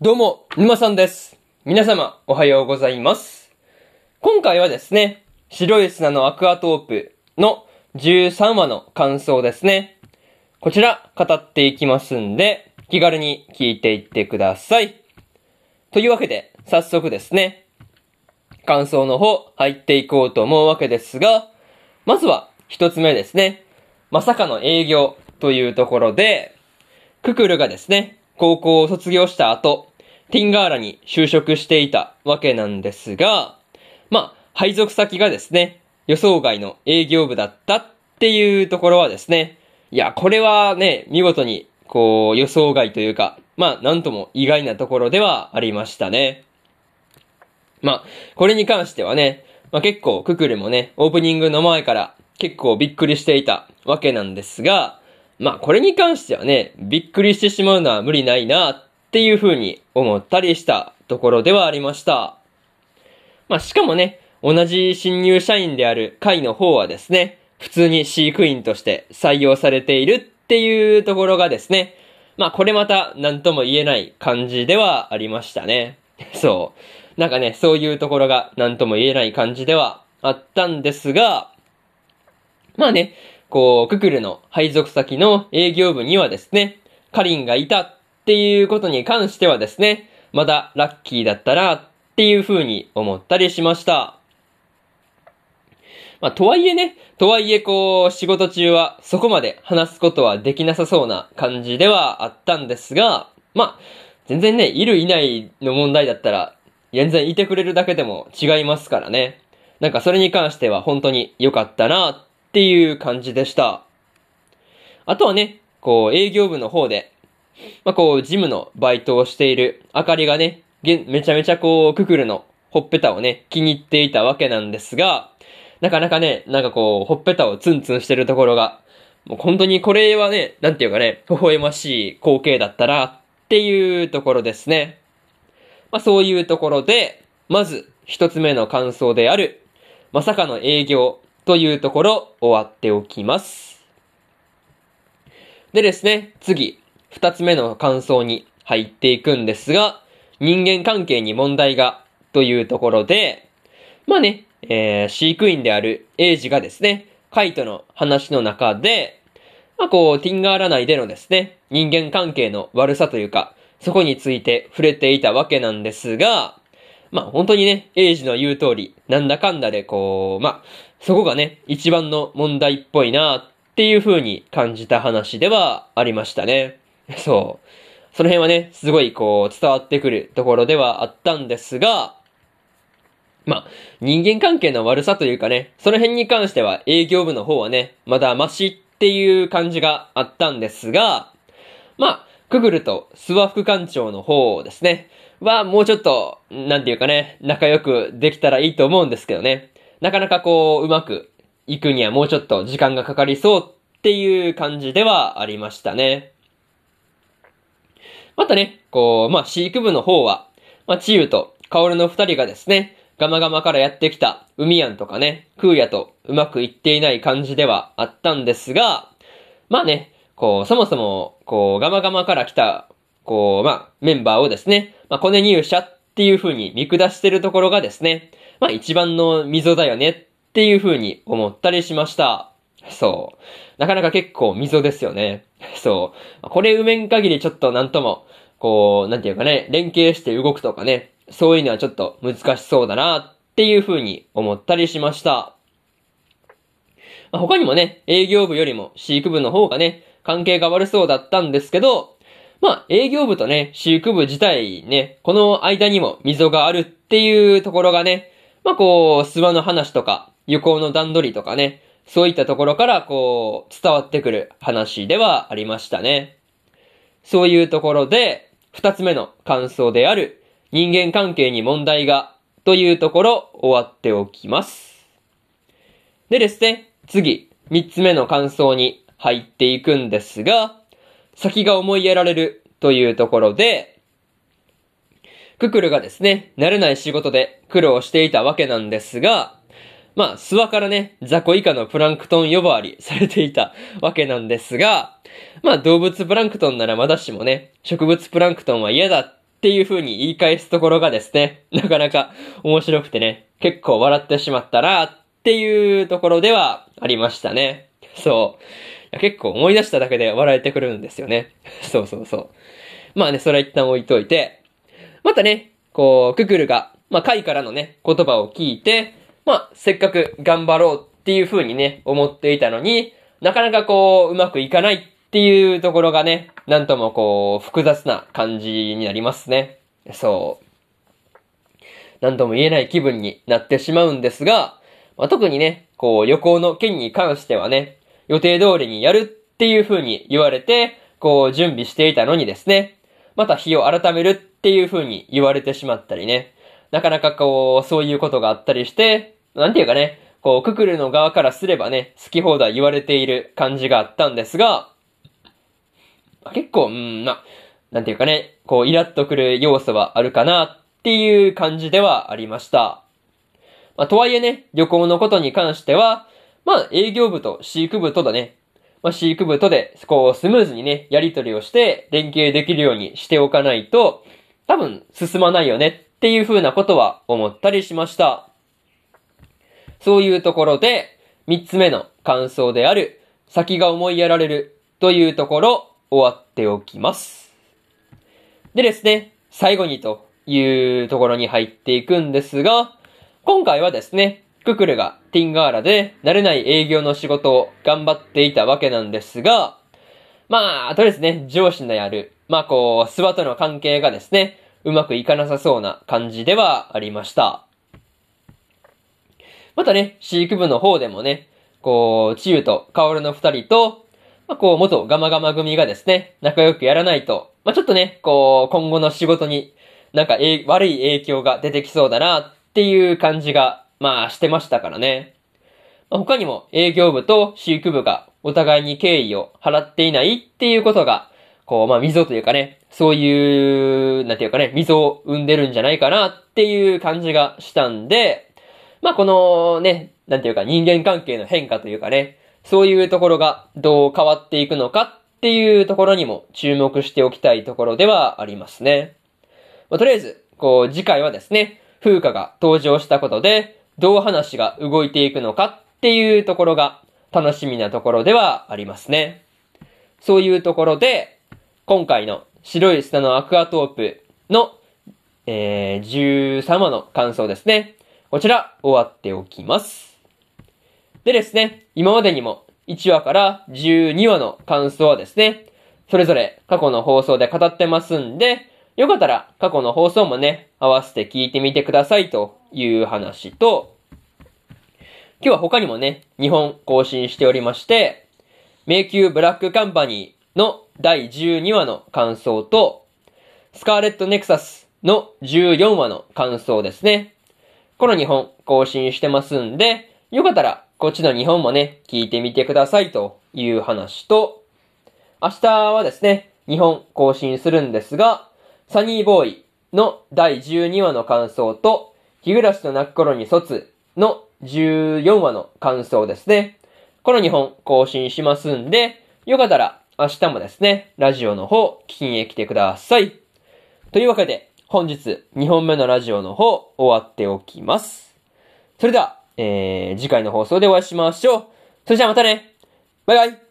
どうも、沼さんです。皆様、おはようございます。今回はですね、白い砂のアクアトープの13話の感想ですね。こちら、語っていきますんで、気軽に聞いていってください。というわけで、早速ですね、感想の方、入っていこうと思うわけですが、まずは、一つ目ですね。まさかの営業というところで、ククルがですね、高校を卒業した後、ティンガーラに就職していたわけなんですが、まあ、配属先がですね、予想外の営業部だったっていうところはですね、いや、これはね、見事に、こう、予想外というか、まあ、なんとも意外なところではありましたね。まあ、これに関してはね、まあ結構ククルもね、オープニングの前から結構びっくりしていたわけなんですが、まあこれに関してはね、びっくりしてしまうのは無理ないなっっていう風に思ったりしたところではありました。まあしかもね、同じ新入社員である会の方はですね、普通に飼育員として採用されているっていうところがですね、まあこれまた何とも言えない感じではありましたね。そう。なんかね、そういうところが何とも言えない感じではあったんですが、まあね、こう、ククルの配属先の営業部にはですね、カリンがいたっていうことに関してはですね、まだラッキーだったなっていう風に思ったりしました。まあ、とはいえね、とはいえこう、仕事中はそこまで話すことはできなさそうな感じではあったんですが、まあ、全然ね、いるいないの問題だったら、全然いてくれるだけでも違いますからね。なんかそれに関しては本当に良かったなっていう感じでした。あとはね、こう営業部の方で、まあこうジムのバイトをしているあかりがね、めちゃめちゃこうククルのほっぺたをね、気に入っていたわけなんですが、なかなかね、なんかこう、ほっぺたをツンツンしてるところが、もう本当にこれはね、なんていうかね、微笑ましい光景だったなっていうところですね。まあそういうところで、まず一つ目の感想である、まさかの営業というところ終わっておきます。でですね、次、二つ目の感想に入っていくんですが、人間関係に問題がというところで、まあね、えー、飼育員であるエイジがですね、カイトの話の中で、まあこう、ティンガーラ内でのですね、人間関係の悪さというか、そこについて触れていたわけなんですが、まあ本当にね、エイジの言う通り、なんだかんだでこう、まあ、そこがね、一番の問題っぽいなっていう風に感じた話ではありましたね。そう。その辺はね、すごいこう、伝わってくるところではあったんですが、まあ、人間関係の悪さというかね、その辺に関しては営業部の方はね、まだマシっていう感じがあったんですが、まあ、クグルとスワ副館長の方ですね、はもうちょっと、なんていうかね、仲良くできたらいいと思うんですけどね。なかなかこう、うまくいくにはもうちょっと時間がかかりそうっていう感じではありましたね。またね、こう、まあ、飼育部の方は、まあ、チユとカオルの二人がですね、ガマガマからやってきた海ヤンとかね、クーヤとうまくいっていない感じではあったんですが、まあね、こう、そもそも、こう、ガマガマから来た、こう、まあ、メンバーをですね、まあ、コネ入社っていう風に見下してるところがですね、まあ、一番の溝だよねっていう風に思ったりしました。そう。なかなか結構溝ですよね。そう。これ埋めん限りちょっとなんとも、こう、なんていうかね、連携して動くとかね、そういうのはちょっと難しそうだなっていう風に思ったりしました。他にもね、営業部よりも飼育部の方がね、関係が悪そうだったんですけど、まあ営業部とね、飼育部自体ね、この間にも溝があるっていうところがね、まあこう、諏訪の話とか、旅行の段取りとかね、そういったところからこう、伝わってくる話ではありましたね。そういうところで、二つ目の感想である、人間関係に問題が、というところ、終わっておきます。でですね、次、三つ目の感想に入っていくんですが、先が思いやられるというところで、ククルがですね、慣れない仕事で苦労していたわけなんですが、まあ、諏訪からね、雑魚以下のプランクトン呼ばわりされていたわけなんですが、まあ動物プランクトンならまだしもね、植物プランクトンは嫌だっていう風に言い返すところがですね、なかなか面白くてね、結構笑ってしまったなっていうところではありましたね。そう。結構思い出しただけで笑えてくるんですよね。そうそうそう。まあね、それは一旦置いといて、またね、こう、ククルが、まあ、会からのね、言葉を聞いて、まあ、せっかく頑張ろうっていう風にね、思っていたのに、なかなかこう、うまくいかないっていうところがね、なんともこう、複雑な感じになりますね。そう。なんとも言えない気分になってしまうんですが、まあ、特にね、こう、旅行の件に関してはね、予定通りにやるっていう風に言われて、こう、準備していたのにですね、また日を改めるっていう風に言われてしまったりね、なかなかこう、そういうことがあったりして、なんていうかね、こう、ククルの側からすればね、好き放題言われている感じがあったんですが、結構、うん、な、なんていうかね、こう、イラッとくる要素はあるかなっていう感じではありました。まあ、とはいえね、旅行のことに関しては、まあ、営業部と飼育部とだね、まあ、飼育部とで、こう、スムーズにね、やり取りをして、連携できるようにしておかないと、多分、進まないよねっていう風なことは思ったりしました。そういうところで、三つ目の感想である、先が思いやられるというところ、終わっておきます。でですね、最後にというところに入っていくんですが、今回はですね、ククルがティンガーラで慣れない営業の仕事を頑張っていたわけなんですが、まあ、とりあえずね、上司のやる、まあこう、スワとの関係がですね、うまくいかなさそうな感じではありました。またね、飼育部の方でもね、こう、チユとカオルの二人と、まあ、こう、元ガマガマ組がですね、仲良くやらないと、まあ、ちょっとね、こう、今後の仕事に、なんか、え、悪い影響が出てきそうだな、っていう感じが、まあ、してましたからね。まあ、他にも営業部と飼育部がお互いに敬意を払っていないっていうことが、こう、まあ、溝というかね、そういう、なんていうかね、溝を生んでるんじゃないかなっていう感じがしたんで、まあこのね、なんていうか人間関係の変化というかね、そういうところがどう変わっていくのかっていうところにも注目しておきたいところではありますね。まあ、とりあえず、こう次回はですね、風花が登場したことで、どう話が動いていくのかっていうところが楽しみなところではありますね。そういうところで、今回の白い砂のアクアトープの、えー、13話の感想ですね。こちら、終わっておきます。でですね、今までにも1話から12話の感想はですね、それぞれ過去の放送で語ってますんで、よかったら過去の放送もね、合わせて聞いてみてくださいという話と、今日は他にもね、2本更新しておりまして、迷宮ブラックカンパニーの第12話の感想と、スカーレットネクサスの14話の感想ですね。この2本更新してますんで、よかったらこっちの2本もね、聞いてみてくださいという話と、明日はですね、2本更新するんですが、サニーボーイの第12話の感想と、日暮らしと泣く頃に卒の14話の感想ですね。この2本更新しますんで、よかったら明日もですね、ラジオの方聞きに来てください。というわけで、本日2本目のラジオの方終わっておきます。それでは、えー、次回の放送でお会いしましょう。それじゃあまたねバイバイ